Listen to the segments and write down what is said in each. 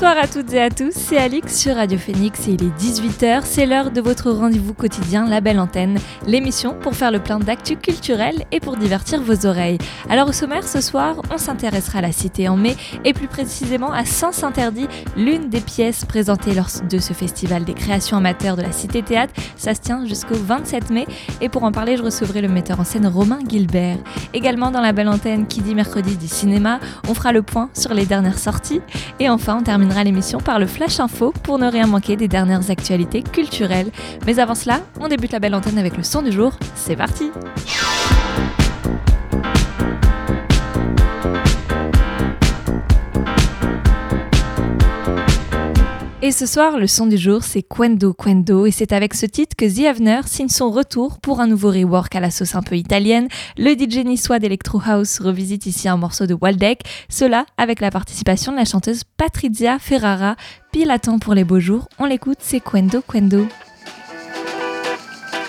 Bonsoir à toutes et à tous, c'est Alix sur Radio Phoenix et il est 18h, c'est l'heure de votre rendez-vous quotidien La Belle Antenne, l'émission pour faire le plein d'actu culturel et pour divertir vos oreilles. Alors au sommaire ce soir, on s'intéressera à la Cité en mai et plus précisément à Sens Interdit, l'une des pièces présentées lors de ce festival des créations amateurs de la Cité Théâtre. Ça se tient jusqu'au 27 mai et pour en parler, je recevrai le metteur en scène Romain Gilbert. Également dans La Belle Antenne qui dit mercredi du cinéma, on fera le point sur les dernières sorties et enfin on l'émission par le Flash Info pour ne rien manquer des dernières actualités culturelles. Mais avant cela, on débute la belle antenne avec le son du jour. C'est parti! Et ce soir, le son du jour, c'est Quendo Quendo, et c'est avec ce titre que The Avener signe son retour pour un nouveau rework à la sauce un peu italienne. Le DJ niçois d'Electro House revisite ici un morceau de Waldeck, cela avec la participation de la chanteuse Patrizia Ferrara. Pile à temps pour les beaux jours, on l'écoute, c'est Quendo Quendo.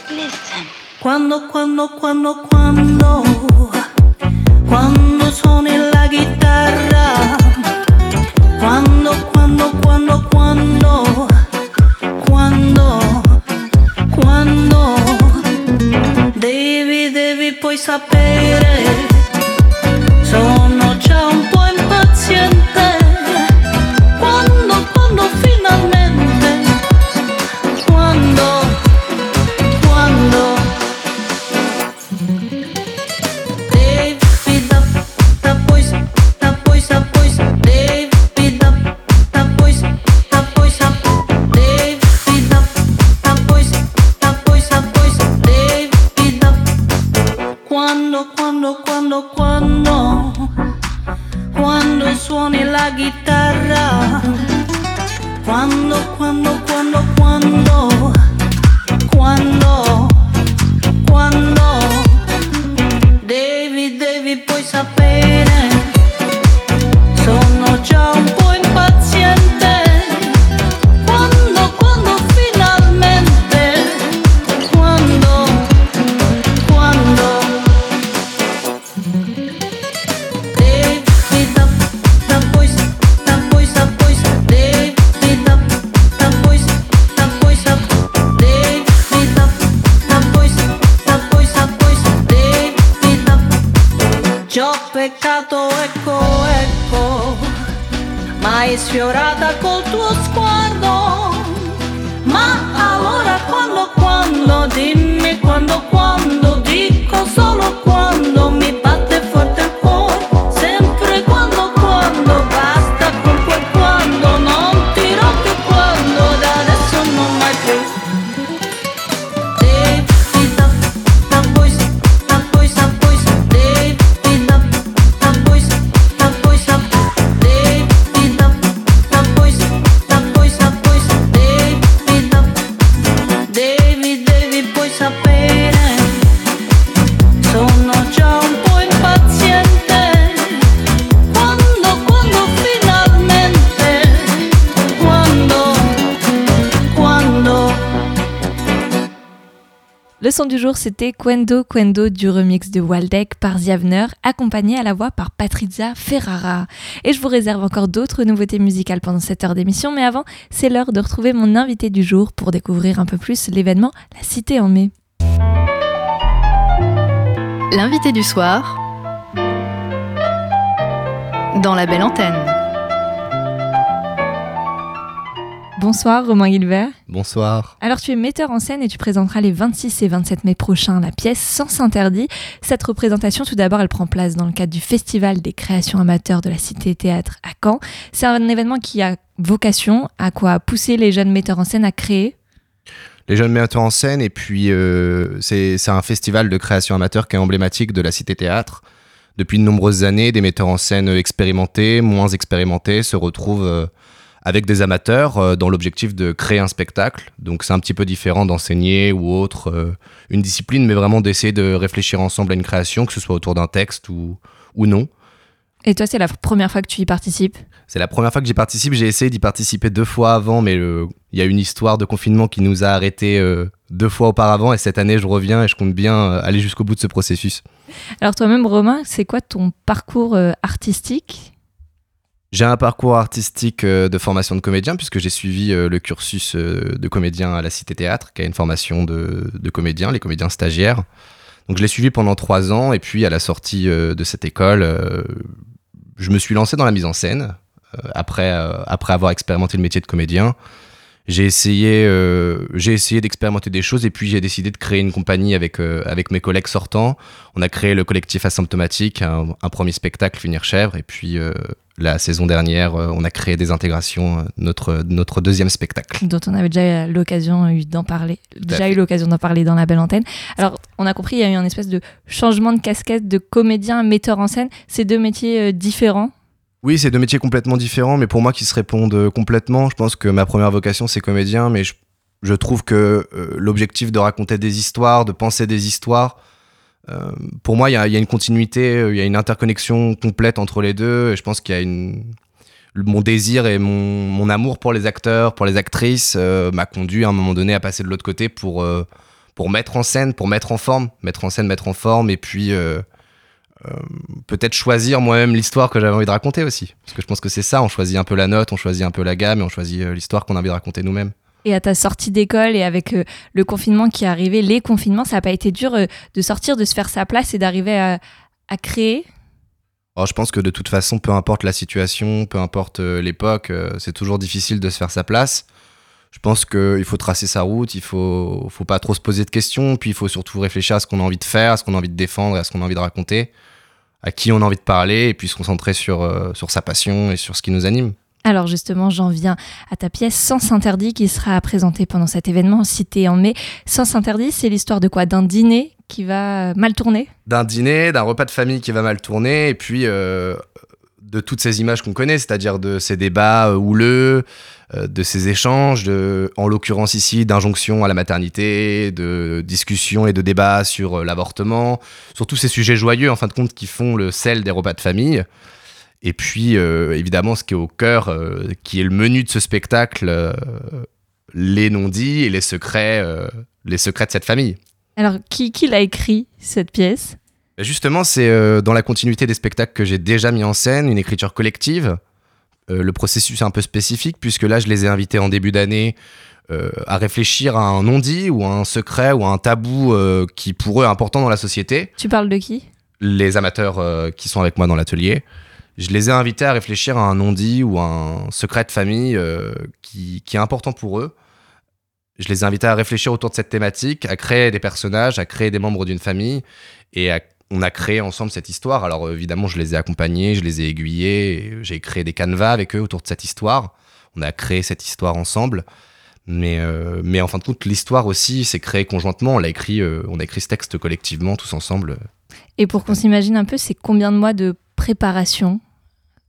Listen. Quando, quando, quando, quando, quando suoni la chitarra, quando, quando, quando, quando, quando, quando, devi, devi poi sapere, du jour, c'était Quendo Quendo du remix de Waldeck par Ziavner, accompagné à la voix par Patrizia Ferrara. Et je vous réserve encore d'autres nouveautés musicales pendant cette heure d'émission, mais avant, c'est l'heure de retrouver mon invité du jour pour découvrir un peu plus l'événement La Cité en mai. L'invité du soir dans La Belle Antenne. Bonsoir Romain Gilbert. Bonsoir. Alors tu es metteur en scène et tu présenteras les 26 et 27 mai prochains la pièce Sens Interdit. Cette représentation tout d'abord elle prend place dans le cadre du Festival des créations amateurs de la Cité Théâtre à Caen. C'est un événement qui a vocation à quoi? Pousser les jeunes metteurs en scène à créer? Les jeunes metteurs en scène, et puis euh, c'est c'est un festival de création amateur qui est emblématique de la Cité Théâtre. Depuis de nombreuses années, des metteurs en scène expérimentés, moins expérimentés, se retrouvent euh, avec des amateurs euh, dans l'objectif de créer un spectacle. Donc c'est un petit peu différent d'enseigner ou autre, euh, une discipline, mais vraiment d'essayer de réfléchir ensemble à une création, que ce soit autour d'un texte ou, ou non. Et toi, c'est la première fois que tu y participes? C'est la première fois que j'y participe. J'ai essayé d'y participer deux fois avant, mais le- il y a une histoire de confinement qui nous a arrêtés euh, deux fois auparavant. Et cette année, je reviens et je compte bien euh, aller jusqu'au bout de ce processus. Alors toi-même, Romain, c'est quoi ton parcours euh, artistique? J'ai un parcours artistique euh, de formation de comédien, puisque j'ai suivi euh, le cursus euh, de comédien à la Cité Théâtre, qui a une formation de, de comédien, les comédiens stagiaires. Donc je l'ai suivi pendant trois ans, et puis à la sortie de cette école, je me suis lancé dans la mise en scène, après, après avoir expérimenté le métier de comédien. J'ai essayé, euh, j'ai essayé d'expérimenter des choses, et puis j'ai décidé de créer une compagnie avec, euh, avec mes collègues sortants. On a créé le collectif Asymptomatique, un, un premier spectacle, Finir Chèvre, et puis euh, la saison dernière, on a créé des intégrations, notre, notre deuxième spectacle. dont on avait déjà l'occasion eu d'en parler, déjà eu l'occasion d'en parler dans la belle antenne. Alors, on a compris, il y a eu un espèce de changement de casquette de comédien à metteur en scène. C'est deux métiers différents. Oui, c'est deux métiers complètement différents, mais pour moi qui se répondent euh, complètement, je pense que ma première vocation c'est comédien, mais je, trouve que euh, l'objectif de raconter des histoires, de penser des histoires, euh, pour moi il y a, une continuité, il y a une interconnexion complète entre les deux, et je pense qu'il y a une... Mon désir et mon, amour pour les acteurs, pour les actrices, m'a conduit à un moment donné à passer de l'autre côté pour, pour mettre en scène, pour mettre en forme, mettre en scène, mettre en forme, et puis euh, peut-être choisir moi-même l'histoire que j'avais envie de raconter aussi. Parce que je pense que c'est ça, on choisit un peu la note, on choisit un peu la gamme et on choisit euh, l'histoire qu'on a envie de raconter nous-mêmes. Et à ta sortie d'école et avec euh, le confinement qui est arrivé, les confinements, ça n'a pas été dur euh, de sortir, de se faire sa place et d'arriver à, à créer? Alors, je pense que de toute façon, peu importe la situation, peu importe l'époque, c'est toujours difficile de se faire sa place. Je pense qu'il faut tracer sa route, il faut, faut pas trop se poser de questions, puis il faut surtout réfléchir à ce qu'on a envie de faire, à ce qu'on a envie de défendre, et à ce qu'on a envie de raconter, à qui on a envie de parler, et puis se concentrer sur, euh, sur sa passion et sur ce qui nous anime. Alors justement, j'en viens à ta pièce Sens interdit qui sera présentée pendant cet événement cité en mai. Sens interdit, c'est l'histoire de quoi? D'un dîner qui va mal tourner? D'un dîner, d'un repas de famille qui va mal tourner, et puis euh, de toutes ces images qu'on connaît, c'est-à-dire de ces débats euh, houleux, euh, de ces échanges, en l'occurrence ici d'injonctions à la maternité, de discussions et de débats sur euh, l'avortement, sur tous ces sujets joyeux en fin de compte qui font le sel des repas de famille. Et puis évidemment ce qui est au cœur, qui est le menu de ce spectacle, les non-dits et les secrets, les secrets de cette famille. Alors qui, qui l'a écrit cette pièce? Justement, c'est euh, dans la continuité des spectacles que j'ai déjà mis en scène, une écriture collective. Euh, le processus est un peu spécifique, puisque là, je les ai invités en début d'année euh, à réfléchir à un non-dit ou à un secret ou à un tabou qui, pour eux, est important dans la société. Tu parles de qui? Les amateurs qui sont avec moi dans l'atelier. Je les ai invités à réfléchir à un non-dit ou à un secret de famille qui, qui est important pour eux. Je les ai invités à réfléchir autour de cette thématique, à créer des personnages, à créer des membres d'une famille. Et à- on a créé ensemble cette histoire. Alors euh, évidemment, je les ai accompagnés, je les ai aiguillés. J'ai créé des canevas avec eux autour de cette histoire. On a créé cette histoire ensemble. Mais, euh, mais en fin de compte, l'histoire aussi s'est créée conjointement. On l'a écrit, euh, on a écrit ce texte collectivement, tous ensemble. Et pour qu'on s'imagine un peu, c'est combien de mois de préparation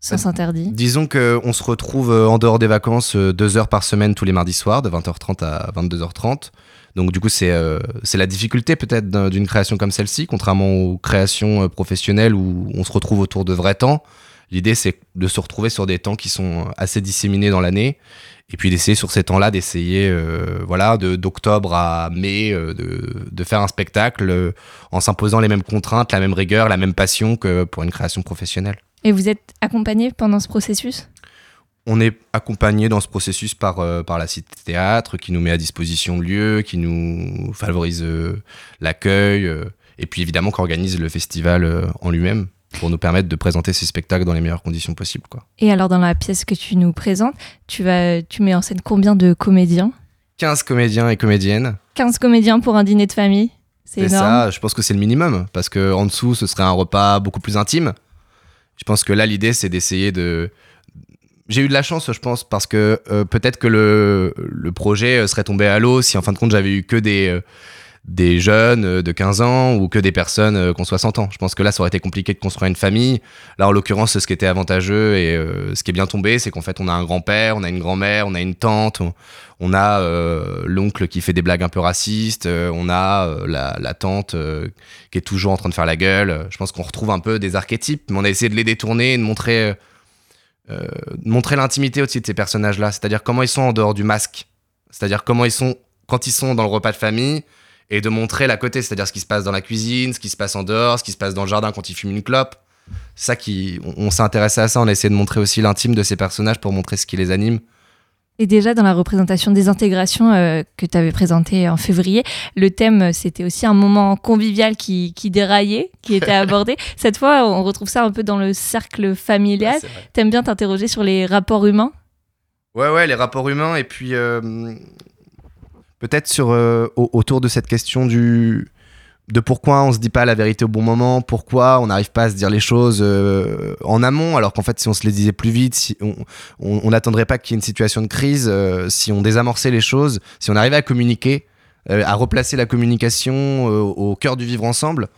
Sens interdit Disons qu'on se retrouve euh, en dehors des vacances euh, deux heures par semaine tous les mardis soirs, de 20h30 à 22h30. Donc du coup, c'est euh, la difficulté peut-être d'un- d'une création comme celle-ci, contrairement aux créations euh, professionnelles où on se retrouve autour de vrais temps. L'idée, c'est de se retrouver sur des temps qui sont assez disséminés dans l'année, et puis d'essayer sur ces temps-là, d'essayer, euh, voilà, d'octobre à mai, euh, de, de faire un spectacle euh, en s'imposant les mêmes contraintes, la même rigueur, la même passion que pour une création professionnelle. Et vous êtes accompagné pendant ce processus? On est accompagné dans ce processus par, euh, par la Cité Théâtre qui nous met à disposition le lieu, qui nous favorise euh, l'accueil, euh, et puis évidemment qui organise le festival en lui-même pour nous permettre de présenter ces spectacles dans les meilleures conditions possibles. Quoi. Et alors dans la pièce que tu nous présentes, tu, vas, tu mets en scène combien de comédiens? 15 comédiens et comédiennes, 15 comédiens pour un dîner de famille? C'est ça, je pense que c'est le minimum, parce que en dessous ce serait un repas beaucoup plus intime. Je pense que là l'idée c'est d'essayer de... J'ai eu de la chance, je pense, parce que euh, peut-être que le, le projet euh, serait tombé à l'eau si en fin de compte j'avais eu que des, euh, des jeunes de 15 ans ou que des personnes euh, qui ont 60 ans. Je pense que là, ça aurait été compliqué de construire une famille. Là, en l'occurrence, ce qui était avantageux et ce qui est bien tombé, c'est qu'en fait, on a un grand-père, on a une grand-mère, on a une tante, on, a l'oncle qui fait des blagues un peu racistes, on a la, la tante qui est toujours en train de faire la gueule. Je pense qu'on retrouve un peu des archétypes, mais on a essayé de les détourner et de montrer, euh, montrer l'intimité aussi de ces personnages-là. C'est-à-dire comment ils sont en dehors du masque. C'est-à-dire comment ils sont quand ils sont dans le repas de famille et de montrer la côté, c'est-à-dire ce qui se passe dans la cuisine, ce qui se passe en dehors, ce qui se passe dans le jardin quand ils fument une clope. Ça qui, on, on s'est intéressé à ça, on a essayé de montrer aussi l'intime de ces personnages pour montrer ce qui les anime. Et déjà dans la représentation des intégrations euh, que tu avais présentée en février, le thème euh, c'était aussi un moment convivial qui, qui déraillait, qui était abordé. Cette fois, on retrouve ça un peu dans le cercle familial. T'aimes bien t'interroger sur les rapports humains? Ouais, ouais, les rapports humains, et puis euh, peut-être sur euh, au- autour de cette question du de pourquoi on se dit pas la vérité au bon moment, pourquoi on n'arrive pas à se dire les choses euh, en amont, alors qu'en fait si on se les disait plus vite, on n'attendrait pas qu'il y ait une situation de crise, euh, si on désamorçait les choses, si on arrivait à communiquer, euh, à replacer la communication au cœur du vivre ensemble,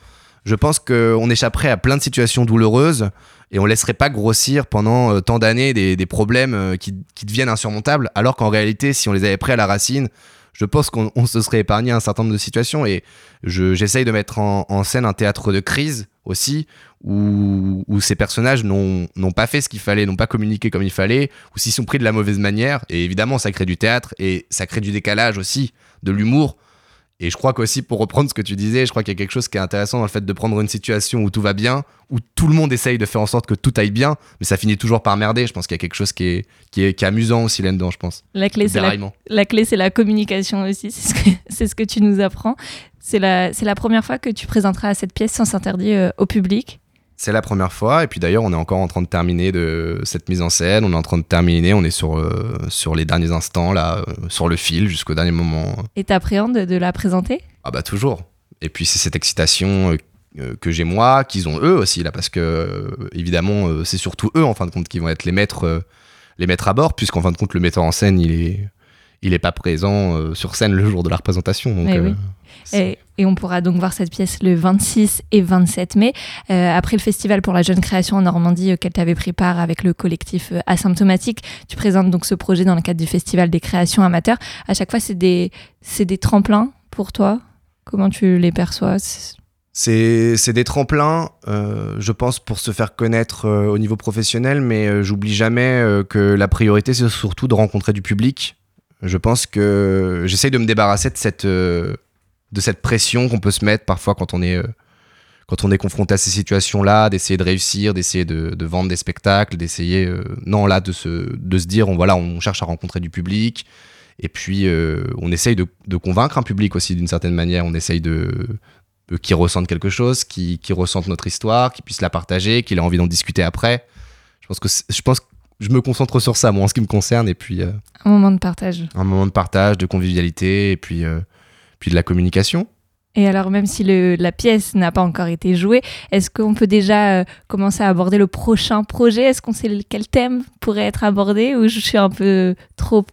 je pense qu'on échapperait à plein de situations douloureuses et on laisserait pas grossir pendant tant d'années des, problèmes qui, qui deviennent insurmontables, alors qu'en réalité, si on les avait pris à la racine, je pense qu'on on se serait épargné un certain nombre de situations. Et je- j'essaye de mettre en, scène un théâtre de crise aussi, où, où ces personnages n'ont pas fait ce qu'il fallait, n'ont pas communiqué comme il fallait, ou s'ils sont pris de la mauvaise manière. Et évidemment, ça crée du théâtre et ça crée du décalage aussi, de l'humour. Et je crois qu'aussi, pour reprendre ce que tu disais, je crois qu'il y a quelque chose qui est intéressant dans le fait de prendre une situation où tout va bien, où tout le monde essaye de faire en sorte que tout aille bien, mais ça finit toujours par merder. Je pense qu'il y a quelque chose qui est, qui est, qui est amusant aussi là-dedans, je pense. La clé, c'est la, Déraillement. la clé, c'est la communication aussi. C'est ce que, c'est ce que tu nous apprends. C'est la, c'est la première fois que tu présenteras cette pièce sans interdit euh, au public. C'est la première fois, et puis d'ailleurs, on est encore en train de terminer de cette mise en scène. On est en train de terminer, on est sur, euh, sur les derniers instants, là, euh, sur le fil jusqu'au dernier moment. Et t'appréhendes de la présenter? Ah bah toujours. Et puis c'est cette excitation euh, que j'ai moi, qu'ils ont eux aussi là, parce que évidemment c'est surtout eux en fin de compte qui vont être les maîtres, les maîtres à bord, puisqu'en fin de compte le metteur en scène il est, il est pas présent euh, sur scène le jour de la représentation. Donc, Eh oui. euh, Et, et on pourra donc voir cette pièce le 26 et 27 mai, euh, après le festival pour la jeune création en Normandie auquel tu avais pris part avec le collectif Asymptomatique. Tu présentes donc ce projet dans le cadre du festival des créations amateurs. À chaque fois, c'est des, c'est des tremplins pour toi? Comment tu les perçois? C'est- des tremplins, euh, je pense, pour se faire connaître euh, au niveau professionnel, mais euh, j'oublie jamais euh, que la priorité, c'est surtout de rencontrer du public. Je pense que j'essaye de me débarrasser de cette, euh, de cette pression qu'on peut se mettre parfois quand on est, euh, quand on est confronté à ces situations-là, d'essayer de réussir, d'essayer de, de vendre des spectacles, d'essayer, euh, non, là, de se, de se dire, on, voilà, on cherche à rencontrer du public. Et puis, on essaye de, de convaincre un public aussi d'une certaine manière. On essaye de, euh, qui ressentent quelque chose, qui, qui ressentent notre histoire, qui puissent la partager, qu'il ait envie d'en discuter après. Je pense que je pense que je me concentre sur ça, moi, en ce qui me concerne, et puis euh, Un moment de partage. un moment de partage, de convivialité, et puis, euh, puis de la communication. Et alors, même si le- la pièce n'a pas encore été jouée, est-ce qu'on peut déjà euh, commencer à aborder le prochain projet? Est-ce qu'on sait quel thème pourrait être abordé ou je suis un peu trop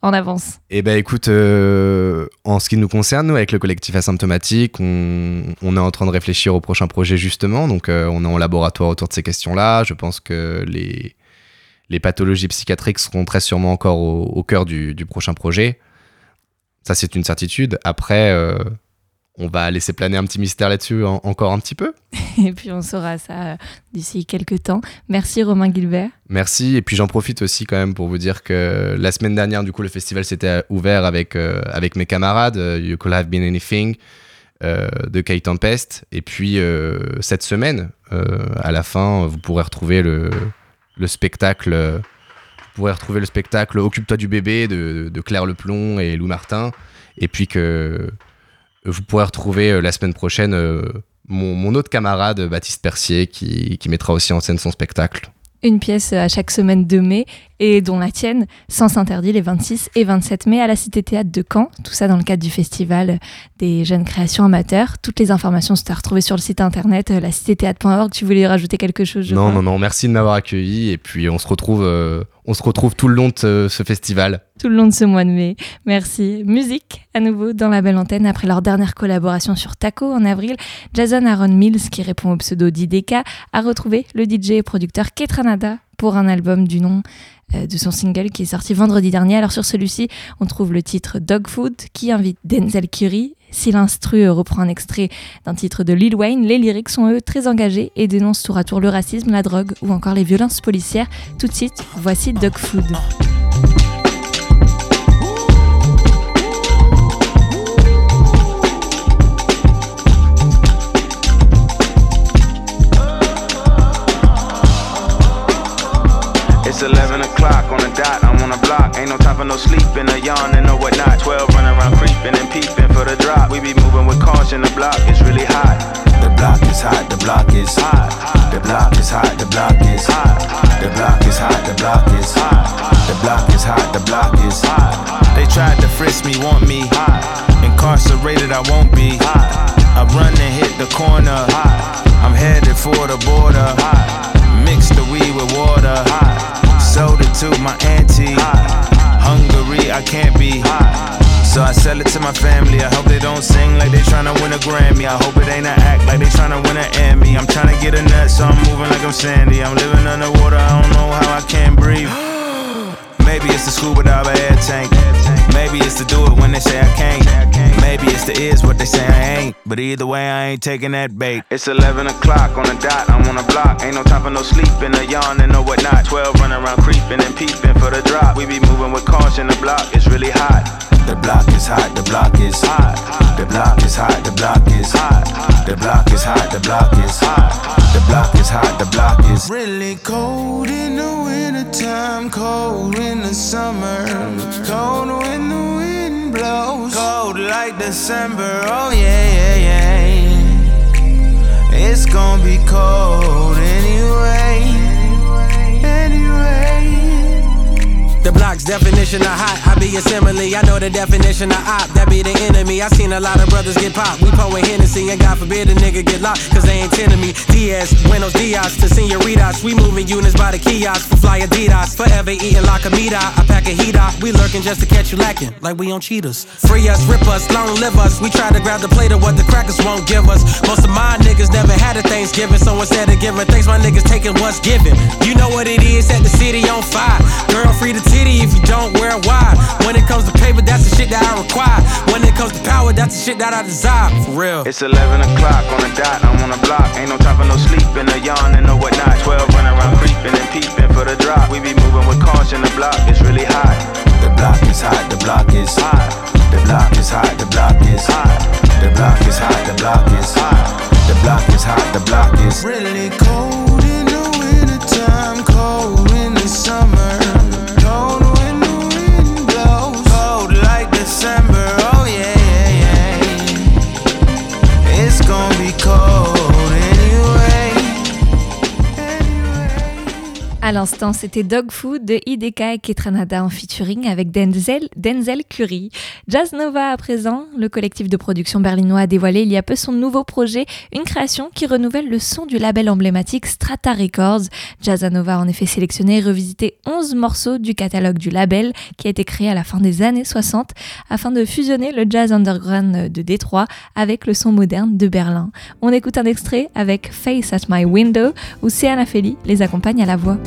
en avance? Eh ben écoute, euh, en ce qui nous concerne, nous, avec le collectif asymptomatique, on, on est en train de réfléchir au prochain projet justement. Donc euh, on est en laboratoire autour de ces questions-là. Je pense que les, les pathologies psychiatriques seront très sûrement encore au, au cœur du, du prochain projet. Ça, c'est une certitude. Après, euh, on va laisser planer un petit mystère là-dessus en- encore un petit peu. Et puis, on saura ça euh, d'ici quelques temps. Merci Romain Gilbert. Merci. Et puis j'en profite aussi quand même pour vous dire que la semaine dernière, du coup, le festival s'était ouvert avec, euh, avec mes camarades, You Could Have Been Anything, de Kay Tempest. Et puis cette semaine, à la fin, vous pourrez retrouver le, le spectacle. euh, vous pourrez retrouver le spectacle Occupe-toi du bébé de, Claire Leplon et Lou Martin. Et puis que vous pourrez retrouver euh, la semaine prochaine euh, mon, autre camarade, Baptiste Percier, qui mettra aussi en scène son spectacle. Une pièce à chaque semaine de mai et dont la tienne, Sens interdit, les 26 et 27 mai à la Cité Théâtre de Caen. Tout ça dans le cadre du festival des jeunes créations amateurs. Toutes les informations sont à retrouver sur le site internet, euh, la citéthéâtre.org. Tu voulais rajouter quelque chose je Non, crois? non, non, merci de m'avoir accueilli. Et puis, on se retrouve, euh, on se retrouve tout le long de ce, festival. tout le long de ce mois de mai. Merci. Musique, à nouveau, dans la belle antenne, après leur dernière collaboration sur Taco en avril, Jason Aaron Mills, qui répond au pseudo d'IDK, a retrouvé le DJ et producteur Ketranada pour un album du nom euh, de son single qui est sorti vendredi dernier. Alors sur celui-ci, on trouve le titre Dog Food qui invite Denzel Curry. Si l'instru reprend un extrait d'un titre de Lil Wayne, les lyrics sont eux très engagés et dénoncent tour à tour le racisme, la drogue ou encore les violences policières. Tout de suite, voici Dog Food. It's 11 o'clock on the dot, I'm on the block. Ain't no time for no sleeping, or yawning or whatnot. 12 running around creeping and peeping for the drop. We be moving with caution, the block is really hot. The block is hot, the block is hot. The block is hot, the block is hot. The block is hot, the block is hot. The block is hot, the block is hot. They tried to frisk me, want me. Incarcerated, I won't be. I run and hit the corner. I'm headed for the border. Mix the weed with water. Sold it to my auntie. I can't be. Hot. So I sell it to my family. I hope they don't sing like they tryna win a Grammy. I hope it ain't an act like they tryna win an Emmy. I'm tryna get a nut, so I'm moving like I'm Sandy. I'm living underwater, I don't know how I can't breathe. Maybe it's the scuba dive air tank. Maybe it's to do it when they say I can't. Maybe it's the is what they say I ain't. But either way, I ain't taking that bait. It's 11 o'clock on the dot, I'm on the block. Ain't no time for no sleeping or yawning or whatnot. 12 running around creeping and peeping for the drop. We be moving with caution, the block is really hot. The block is hot, the block is hot. The block is hot, the block is hot. The block is hot, the block is hot. The block is hot, the block is Really cold in the wintertime, cold in the summer, cold when the wind blows, cold like December. Oh yeah, yeah, yeah. It's gonna be cold anyway. Anyway. The block's definition of hot, I be a simile. I know the definition of op, that be the enemy. I seen a lot of brothers get popped. We pouring Hennessy, and God forbid a nigga get locked, cause they ain't tending me. Diaz, Buenos Dias to senoritas. We moving units by the kiosk for fly Adidas. Forever eating la comida. I pack a heat off. We lurking just to catch you lacking, like we on cheaters. Free us, rip us, long live us. We try to grab the plate of what the crackers won't give us. Most of my niggas never had a Thanksgiving, so instead of giving thanks, my niggas taking what's given. You know what it is, set the city on fire. Girl, free the titty if you don't wear it wide. When it comes to paper, that's the shit that I require. When it comes to power, that's the shit that I desire. For real. It's 11 o'clock on the dot, I'm on the block. Ain't no time for no sleep sleeping or yawning or whatnot. 12 running around creeping and peeping for the drop. We be moving with caution, the block is really hot. The block is hot, the block is hot. The block is hot, the block is hot. The block is hot, the block is hot. The block is hot, the block is Really cold À l'instant, c'était Dog Food de IDK et Ketranada en featuring avec Denzel, Denzel Curry. Jazz Nova à présent, le collectif de production berlinois a dévoilé il y a peu son nouveau projet, une création qui renouvelle le son du label emblématique Strata Records. Jazz Nova a en effet sélectionné et revisité 11 morceaux du catalogue du label qui a été créé à la fin des années 60 afin de fusionner le jazz underground de Détroit avec le son moderne de Berlin. On écoute un extrait avec Face at My Window où Seana Feli les accompagne à la voix.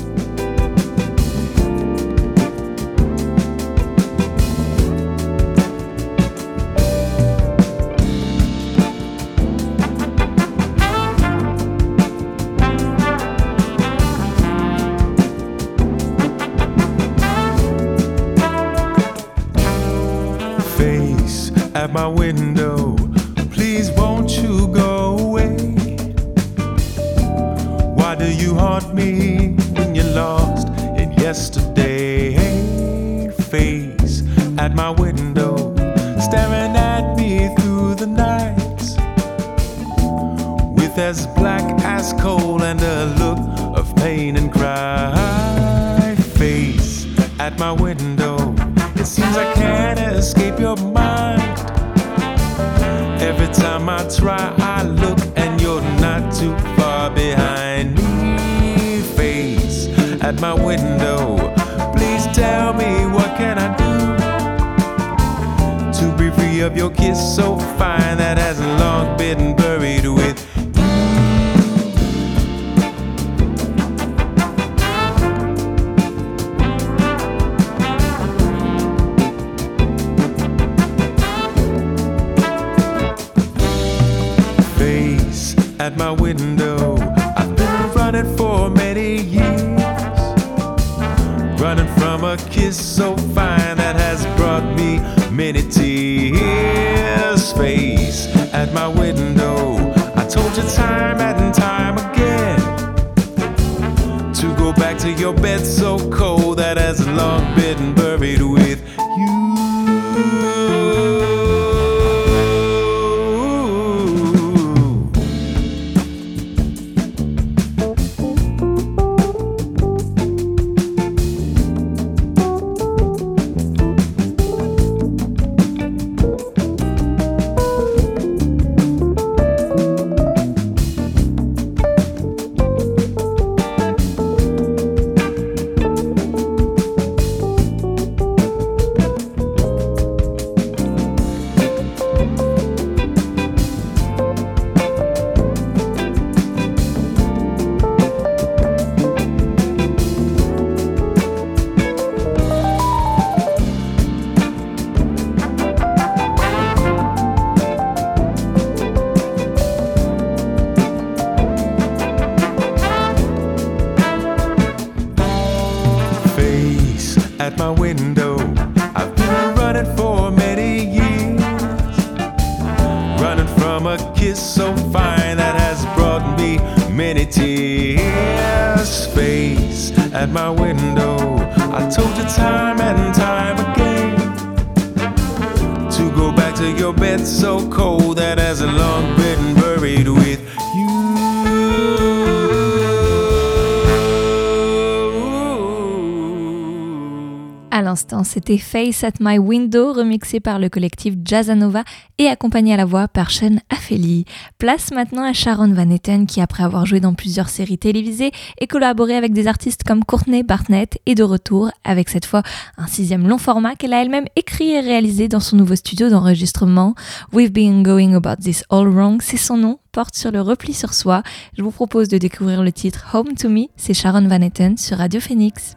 Face at my window. Please won't you go away? Why do you haunt me yesterday? Face at my window, staring at me through the night. With as black as coal and a look of pain and cry. Face at my window, it seems I can't escape your mind. Every time I try, I my window. Please tell me what can I do to be free of your kiss so fine that hasn't long been buried with. Face at my window kiss so fine that has brought me many tears. Face at my window. I told you time and time again to go back to your bed so cold that has long been c'était Face at My Window, remixé par le collectif Jazzanova et accompagné à la voix par Sean Affelli. Place maintenant à Sharon Van Etten qui, après avoir joué dans plusieurs séries télévisées et collaboré avec des artistes comme Courtney Barnett, est de retour avec cette fois un sixième long format qu'elle a elle-même écrit et réalisé dans son nouveau studio d'enregistrement. We've been going about this all wrong, c'est son nom, porte sur le repli sur soi. Je vous propose de découvrir le titre Home to Me, c'est Sharon Van Etten sur Radio Phoenix.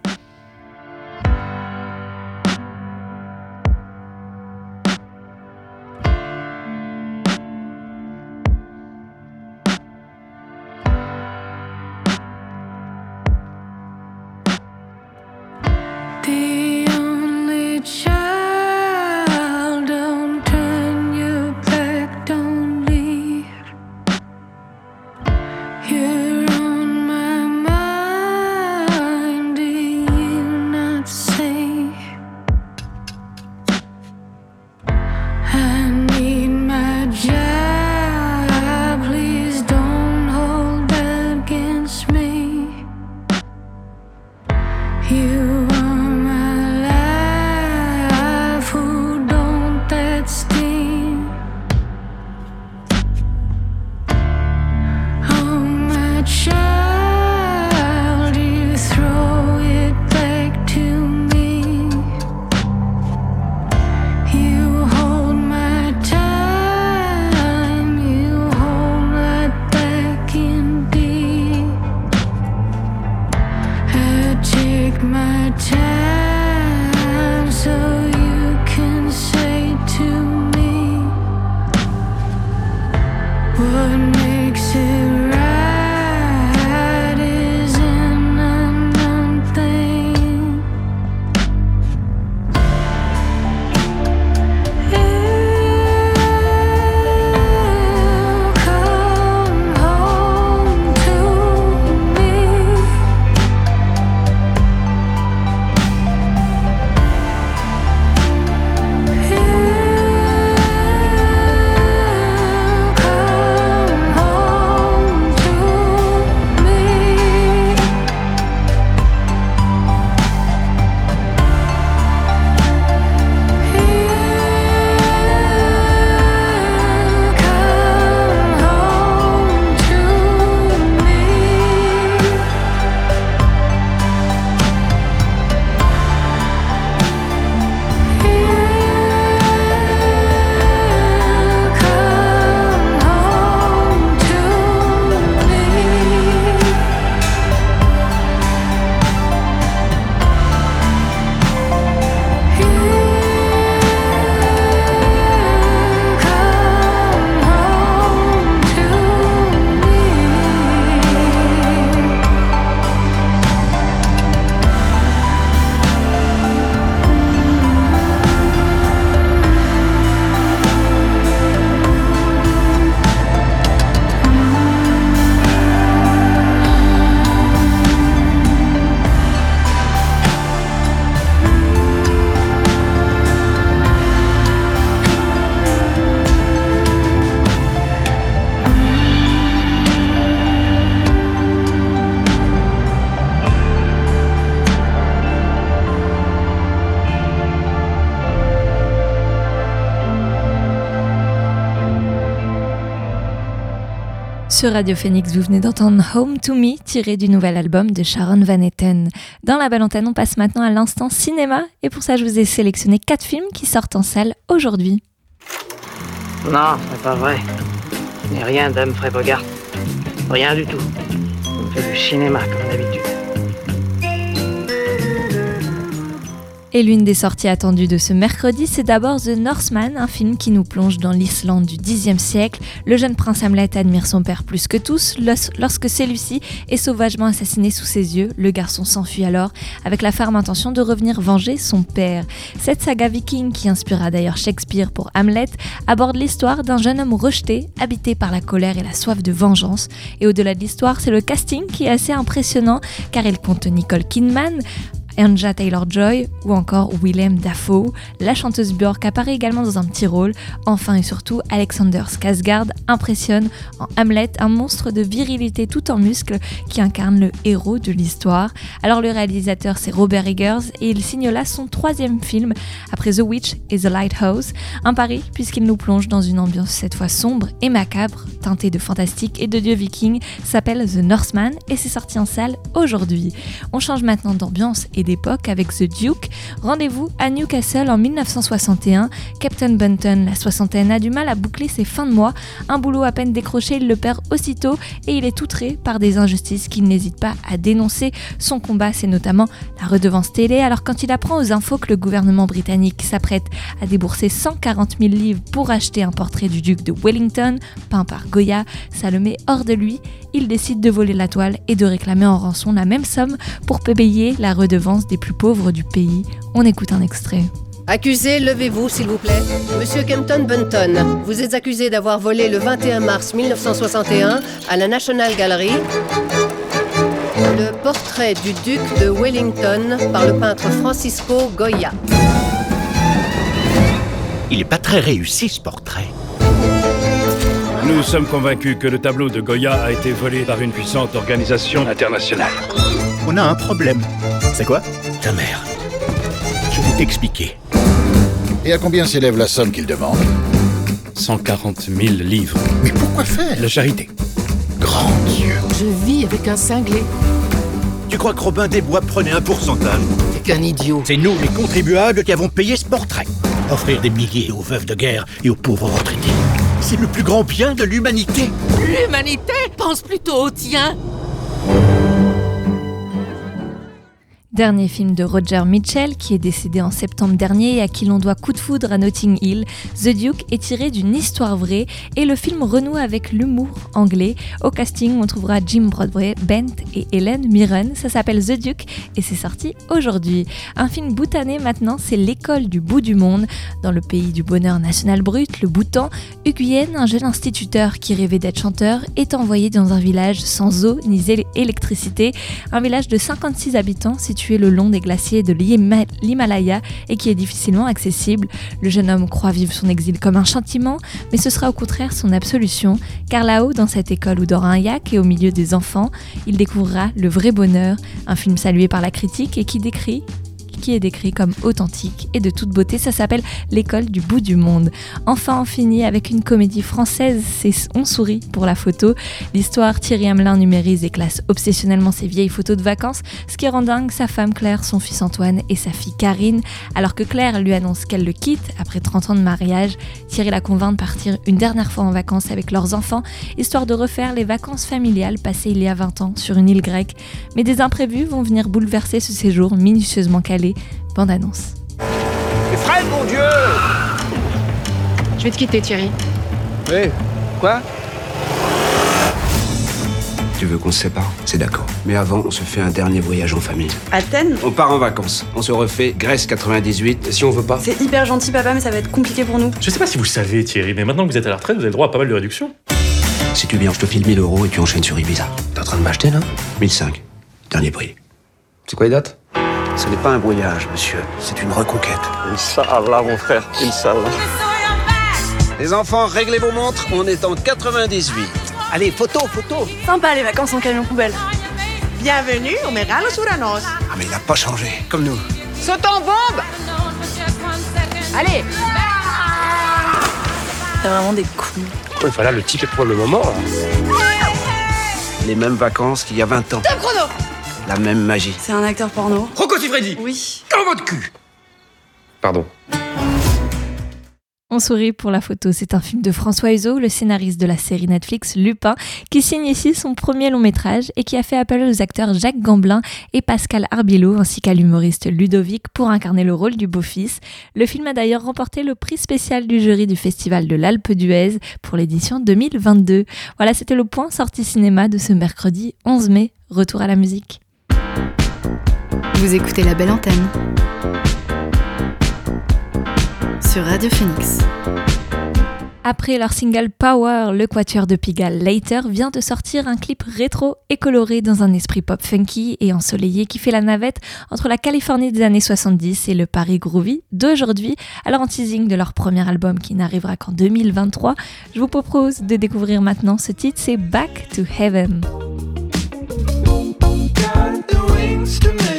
take my time so you. Sur Radio Phoenix, vous venez d'entendre Home to Me, tiré du nouvel album de Sharon Van Etten. Dans la belle antenne, on passe maintenant à l'instant cinéma, et pour ça, je vous ai sélectionné quatre films qui sortent en salle aujourd'hui. Non, c'est pas vrai. N'ai rien d'Humphrey Bogart. Rien du tout. On fait du cinéma comme d'habitude. Et l'une des sorties attendues de ce mercredi, c'est d'abord The Northman, un film qui nous plonge dans l'Islande du Xe siècle. Le jeune prince Hamlet admire son père plus que tous. Lors- Lorsque celui-ci est sauvagement assassiné sous ses yeux, le garçon s'enfuit alors avec la ferme intention de revenir venger son père. Cette saga viking, qui inspira d'ailleurs Shakespeare pour Hamlet, aborde l'histoire d'un jeune homme rejeté, habité par la colère et la soif de vengeance. Et au-delà de l'histoire, c'est le casting qui est assez impressionnant car il compte Nicole Kidman, Anja Taylor-Joy ou encore Willem Dafoe. La chanteuse Björk apparaît également dans un petit rôle. Enfin et surtout, Alexander Skarsgård impressionne en Hamlet, un monstre de virilité tout en muscles qui incarne le héros de l'histoire. Alors le réalisateur c'est Robert Eggers et il signe là son troisième film après The Witch et The Lighthouse. Un pari puisqu'il nous plonge dans une ambiance cette fois sombre et macabre, teintée de fantastique et de dieux vikings, s'appelle The Northman et c'est sorti en salle aujourd'hui. On change maintenant d'ambiance et d'époque avec The Duke. Rendez-vous à Newcastle en 1961. Captain Bunton, la soixantaine, a du mal à boucler ses fins de mois. Un boulot à peine décroché, il le perd aussitôt et il est outré par des injustices qu'il n'hésite pas à dénoncer. Son combat, c'est notamment la redevance télé. Alors quand il apprend aux infos que le gouvernement britannique s'apprête à débourser 140 000 livres pour acheter un portrait du duc de Wellington, peint par Goya, ça le met hors de lui. Il décide de voler la toile et de réclamer en rançon la même somme pour payer la redevance des plus pauvres du pays. On écoute un extrait. Accusé, levez-vous s'il vous plaît. Monsieur Kempton Bunton, vous êtes accusé d'avoir volé le 21 mars 1961 à la National Gallery le portrait du duc de Wellington par le peintre Francisco Goya. Il n'est pas très réussi ce portrait. Nous sommes convaincus que le tableau de Goya a été volé par une puissante organisation internationale. On a un problème. C'est quoi Ta mère. Je vais t'expliquer. Et à combien s'élève la somme qu'il demande 140 000 livres. Mais pourquoi faire La charité. Grand Dieu Je vis avec un cinglé. Tu crois que Robin des Bois prenait un pourcentage T'es qu'un idiot. C'est nous, les contribuables, qui avons payé ce portrait. Offrir des milliers aux veuves de guerre et aux pauvres retraités. C'est le plus grand bien de l'humanité. L'humanité pense plutôt au tien. Dernier film de Roger Mitchell, qui est décédé en septembre dernier et à qui l'on doit Coup de foudre à Notting Hill, The Duke est tiré d'une histoire vraie et le film renoue avec l'humour anglais. Au casting, on trouvera Jim Broadway, Bent et Helen Mirren. Ça s'appelle The Duke et c'est sorti aujourd'hui. Un film boutané maintenant, c'est L'école du bout du monde. Dans le pays du bonheur national brut, le Bhoutan, Nguyen, un jeune instituteur qui rêvait d'être chanteur, est envoyé dans un village sans eau ni éle- électricité. Un village de 56 habitants situé le long des glaciers de l'Hima- l'Himalaya et qui est difficilement accessible. Le jeune homme croit vivre son exil comme un châtiment, mais ce sera au contraire son absolution, car là-haut, dans cette école où dort un yak et au milieu des enfants, il découvrira le vrai bonheur, un film salué par la critique et qui décrit qui est décrit comme authentique et de toute beauté. Ça s'appelle L'école du bout du monde. Enfin, on finit avec une comédie française, c'est On sourit pour la photo. L'histoire, Thierry Hamelin numérise et classe obsessionnellement ses vieilles photos de vacances, ce qui rend dingue sa femme Claire, son fils Antoine et sa fille Karine. Alors que Claire lui annonce qu'elle le quitte après 30 ans de mariage, Thierry la convainc de partir une dernière fois en vacances avec leurs enfants, histoire de refaire les vacances familiales passées il y a 20 ans sur une île grecque. Mais des imprévus vont venir bouleverser ce séjour minutieusement calé. Bande annonce. Fred, mon Dieu Je vais te quitter, Thierry. Oui, quoi? Tu veux qu'on se sépare? C'est d'accord. Mais avant, on se fait un dernier voyage en famille. Athènes? On part en vacances. On se refait Grèce 98. Si on veut pas. C'est hyper gentil, papa, mais ça va être compliqué pour nous. Je sais pas si vous le savez, Thierry, mais maintenant que vous êtes à la retraite, vous avez le droit à pas mal de réductions. Si tu viens, je te file 1000 euros et tu enchaînes sur Ibiza. T'es en train de m'acheter là 1005. Dernier prix. C'est quoi les dates? Ce n'est pas un voyage, monsieur. C'est une reconquête. Inch'Allah, mon frère, Inch'Allah. Les enfants, réglez vos montres. On est en 98. Allez, photo, photo. Sympa les vacances en camion poubelle. Bienvenue au Megalos Uranos. Ah, mais il n'a pas changé. Comme nous. Saute en bombe Allez T'as vraiment des coups. Ouais, voilà le ticket pour le moment. Les mêmes vacances qu'il y a 20 ans. Top chrono La même magie. C'est un acteur porno. Rocco Siffredi Oui. Dans votre cul Pardon. On sourit pour la photo. C'est un film de François Huzo, le scénariste de la série Netflix Lupin, qui signe ici son premier long métrage et qui a fait appel aux acteurs Jacques Gamblin et Pascal Arbilo, ainsi qu'à l'humoriste Ludovic pour incarner le rôle du beau-fils. Le film a d'ailleurs remporté le prix spécial du jury du Festival de l'Alpe d'Huez pour l'édition 2022. Voilà, c'était le point sortie cinéma de ce mercredi 11 mai. Retour à la musique. Vous écoutez la belle antenne sur Radio Phoenix. Après leur single Power, le quatuor de Pigalle Later vient de sortir un clip rétro et coloré dans un esprit pop funky et ensoleillé qui fait la navette entre la Californie des années 70 et le Paris groovy d'aujourd'hui. Alors en teasing de leur premier album qui n'arrivera qu'en 2023, je vous propose de découvrir maintenant ce titre, c'est Back to Heaven. Got the wings to make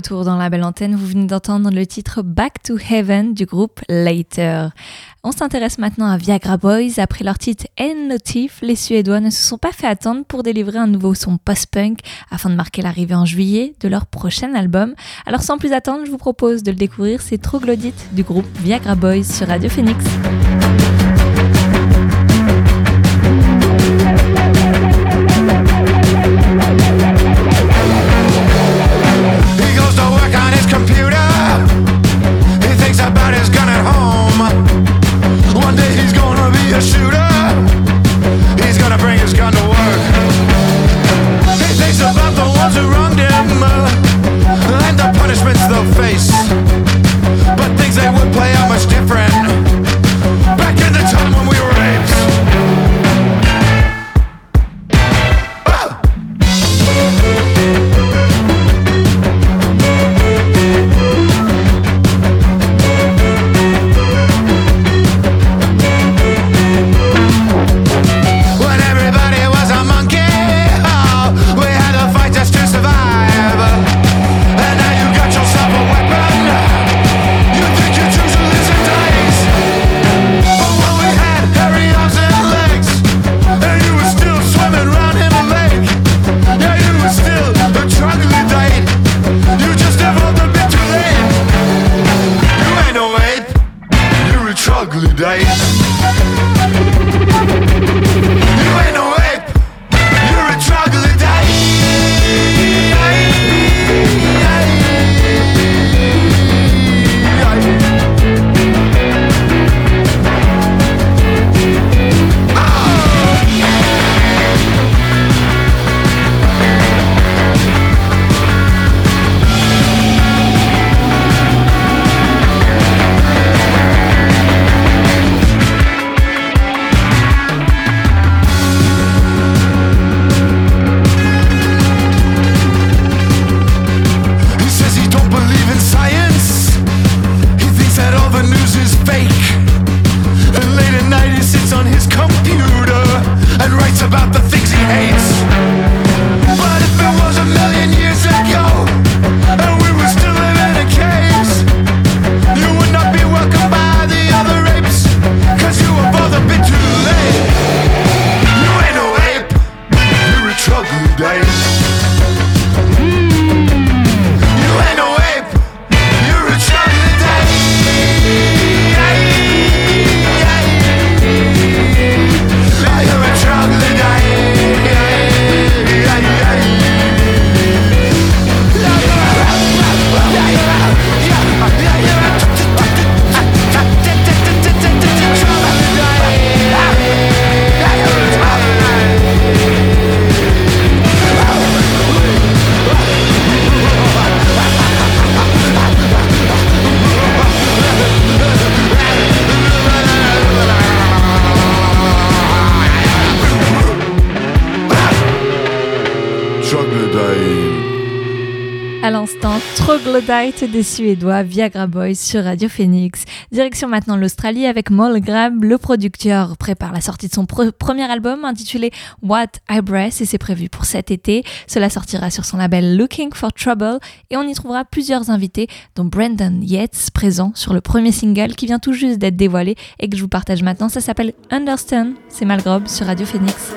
retour dans la belle antenne, vous venez d'entendre le titre Back to Heaven du groupe Later. On s'intéresse maintenant à Viagra Boys. Après leur titre N Notif, les Suédois ne se sont pas fait attendre pour délivrer un nouveau son post-punk afin de marquer l'arrivée en juillet de leur prochain album. Alors sans plus attendre, je vous propose de le découvrir, c'est Troglodyte du groupe Viagra Boys sur Radio Phoenix. Troglodyte des Suédois, Viagra Boys sur Radio Phoenix. Direction maintenant l'Australie avec Moll Grab, le producteur, prépare la sortie de son pre- premier album intitulé What I Breath et c'est prévu pour cet été. Cela sortira sur son label Looking for Trouble et on y trouvera plusieurs invités, dont Brandon Yates, présent sur le premier single qui vient tout juste d'être dévoilé et que je vous partage maintenant. Ça s'appelle Understand, c'est Malgrobe sur Radio Phoenix.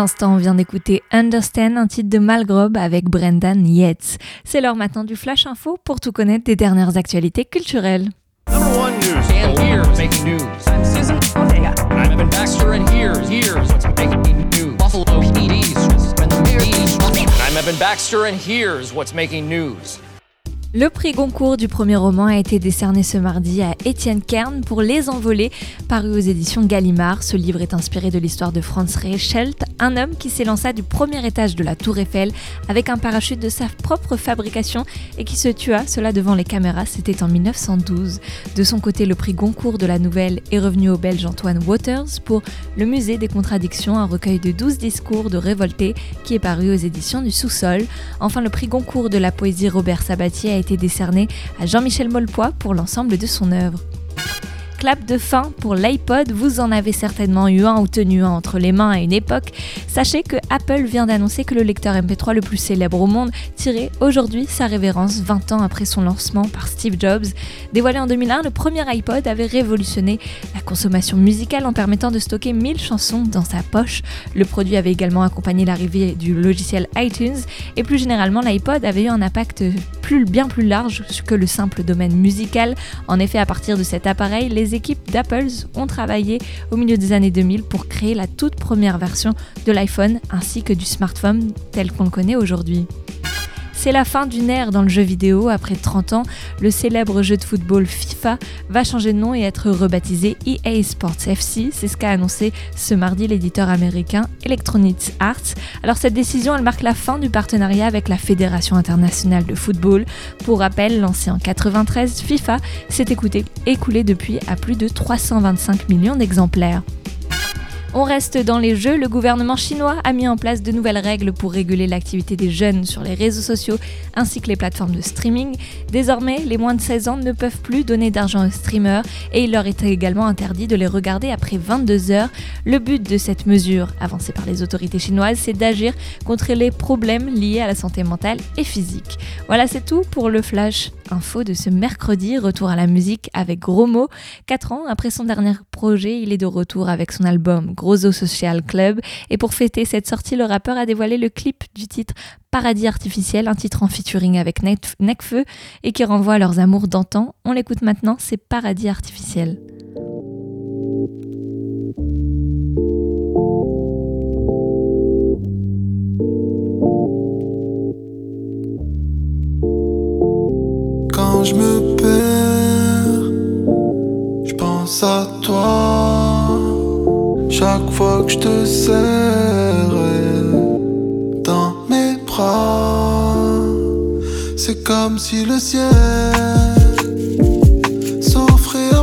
L'instant, on vient d'écouter Understand, un titre de Malgrobe avec Brendan Yates. C'est l'heure maintenant du Flash Info pour tout connaître des dernières actualités culturelles. And here's making news. I'm Evan Baxter, and here's what's making news. Le prix Goncourt du premier roman a été décerné ce mardi à Étienne Kern pour Les Envolés, paru aux éditions Gallimard. Ce livre est inspiré de l'histoire de Franz Reichelt, un homme qui s'élança du premier étage de la Tour Eiffel avec un parachute de sa propre fabrication et qui se tua, cela devant les caméras, c'était en 1912. De son côté, le prix Goncourt de la nouvelle est revenu au Belge Antoine Waters pour Le Musée des Contradictions, un recueil de 12 discours de révoltés qui est paru aux éditions du Sous-sol. Enfin, le prix Goncourt de la poésie Robert Sabatier a été décerné à Jean-Michel Molpois pour l'ensemble de son œuvre. Clap de fin pour l'iPod, vous en avez certainement eu un ou tenu un entre les mains à une époque. Sachez que Apple vient d'annoncer que le lecteur MP3 le plus célèbre au monde tirait aujourd'hui sa révérence 20 ans après son lancement par Steve Jobs. Dévoilé en 2001, le premier iPod avait révolutionné la consommation musicale en permettant de stocker 1000 chansons dans sa poche. Le produit avait également accompagné l'arrivée du logiciel iTunes et plus généralement l'iPod avait eu un impact plus, bien plus large que le simple domaine musical. En effet, à partir de cet appareil, les équipes d'Apple ont travaillé au milieu des années 2000 pour créer la toute première version de l'iPhone ainsi que du smartphone tel qu'on le connaît aujourd'hui. C'est la fin d'une ère dans le jeu vidéo. Après 30 ans, le célèbre jeu de football FIFA va changer de nom et être rebaptisé EA Sports FC. C'est ce qu'a annoncé ce mardi l'éditeur américain Electronic Arts. Alors cette décision, elle marque la fin du partenariat avec la Fédération internationale de football. Pour rappel, lancé en 93, FIFA s'est écoulé depuis à plus de 325 millions d'exemplaires. On reste dans les jeux, le gouvernement chinois a mis en place de nouvelles règles pour réguler l'activité des jeunes sur les réseaux sociaux ainsi que les plateformes de streaming. Désormais, les moins de 16 ans ne peuvent plus donner d'argent aux streamers et il leur est également interdit de les regarder après 22 heures. Le but de cette mesure, avancée par les autorités chinoises, c'est d'agir contre les problèmes liés à la santé mentale et physique. Voilà, c'est tout pour le flash info de ce mercredi. Retour à la musique avec Gros Mots. 4 ans après son dernier projet, il est de retour avec son album Grosso Social Club. Et pour fêter cette sortie, le rappeur a dévoilé le clip du titre Paradis Artificiel, un titre en featuring avec Necfeu et qui renvoie à leurs amours d'antan. On l'écoute maintenant, c'est Paradis Artificiel. Quand je me perds, je pense à toi. Chaque fois que je te serre dans mes bras, c'est comme si le ciel s'offrait à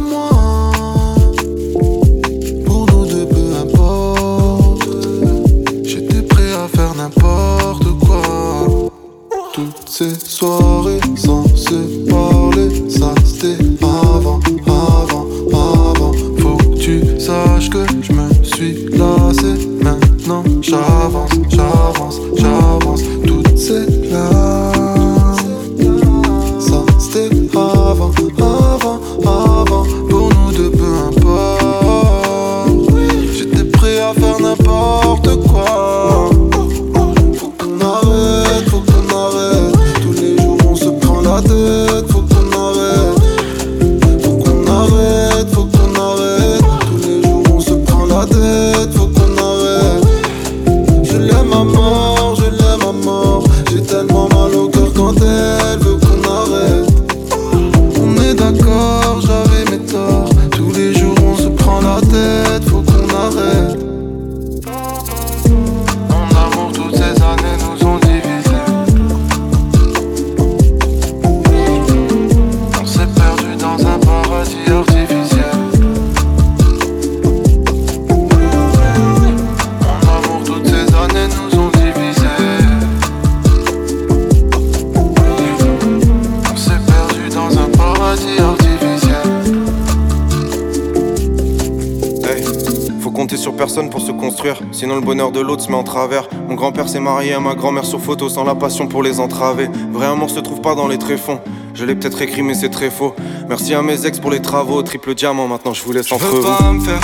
personne pour se construire. Sinon, le bonheur de l'autre se met en travers. Mon grand-père s'est marié à ma grand-mère sur photo sans la passion pour les entraver. Vrai amour se trouve pas dans les tréfonds. Je l'ai peut-être écrit, mais c'est très faux. Merci à mes ex pour les travaux. Triple diamant, maintenant je vous laisse entre veux me faire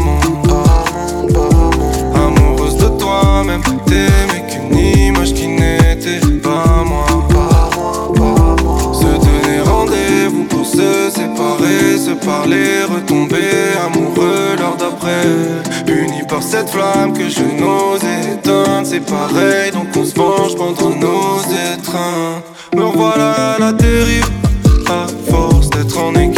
mon Amoureuse de toi-même, parler, retomber amoureux lors d'après. Unis par cette flamme que je n'osais éteindre, c'est pareil, donc on se venge pendant nos étreintes. Me voilà la dérive, à force d'être en équilibre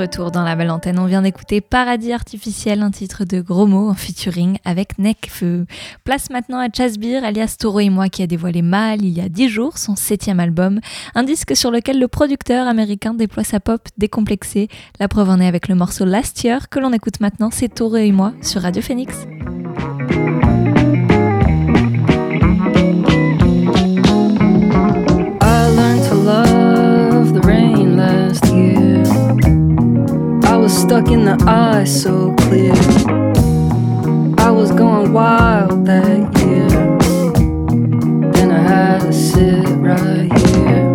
retour dans la belle antenne, on vient d'écouter Paradis artificiel, un titre de gros mots en featuring avec Necfeu. Place maintenant à Chasbir, alias Toro et moi, qui a dévoilé Mal il y a 10 jours, son septième album, un disque sur lequel le producteur américain déploie sa pop décomplexée. La preuve en est avec le morceau Last Year que l'on écoute maintenant, c'est Toro et moi sur Radio Phoenix. Stuck in the ice so clear. I was going wild that year. Then I had to sit right here.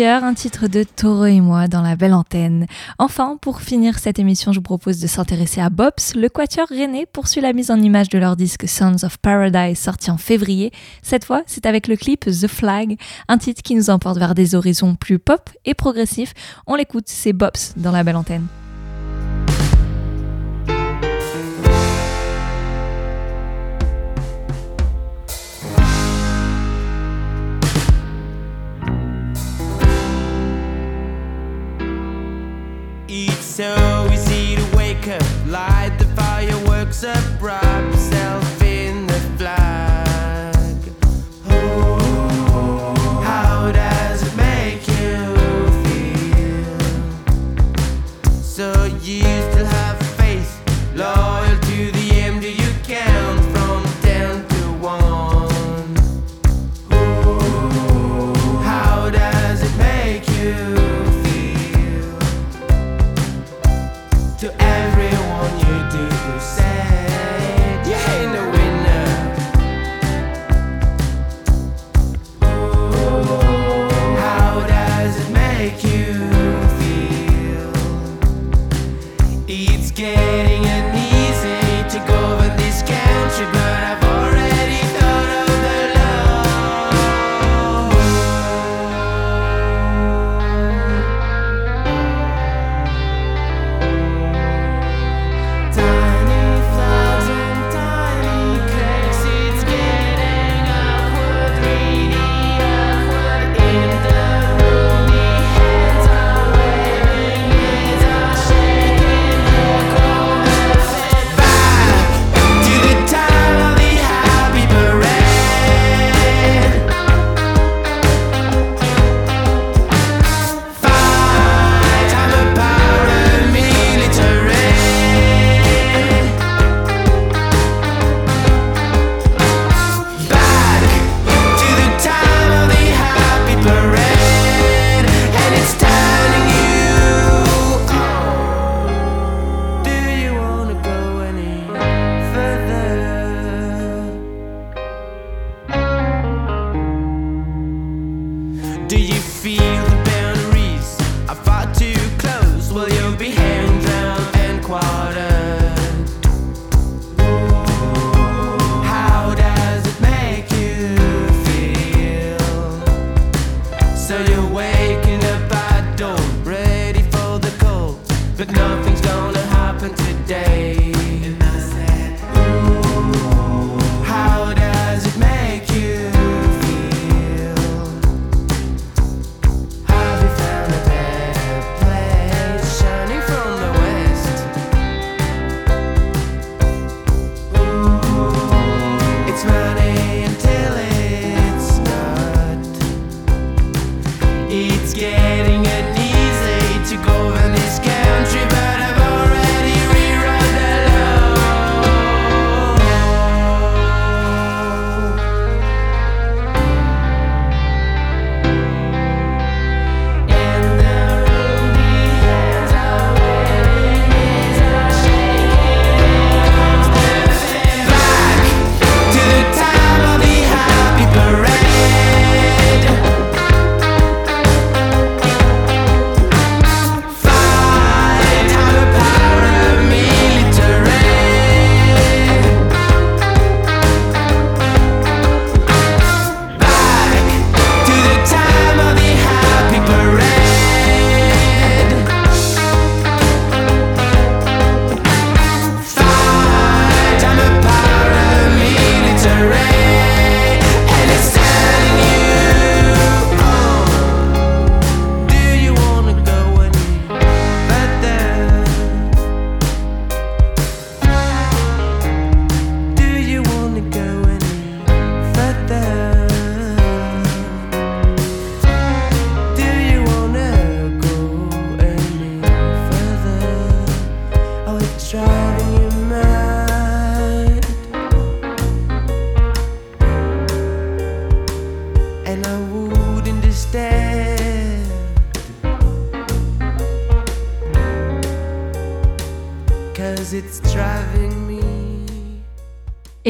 Un titre de Taureau et moi dans la belle antenne. Enfin, pour finir cette émission, je vous propose de s'intéresser à Bops. Le quatuor René poursuit la mise en image de leur disque Sons of Paradise sorti en février. Cette fois, c'est avec le clip The Flag, un titre qui nous emporte vers des horizons plus pop et progressifs. On l'écoute, c'est Bops dans la belle antenne. so easy to wake up, light the fireworks up bright.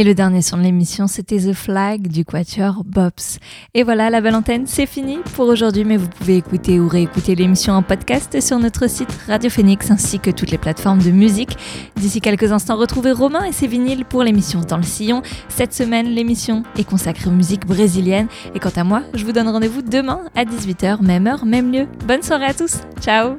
Et le dernier son de l'émission, c'était The Flag du quatuor Bobs. Et voilà, la belle antenne, c'est fini pour aujourd'hui, mais vous pouvez écouter ou réécouter l'émission en podcast sur notre site Radio Phoenix ainsi que toutes les plateformes de musique. D'ici quelques instants, retrouvez Romain et ses vinyles pour l'émission Dans le Sillon. Cette semaine, l'émission est consacrée aux musiques brésiliennes. Et quant à moi, je vous donne rendez-vous demain à 18h, même heure, même lieu. Bonne soirée à tous. Ciao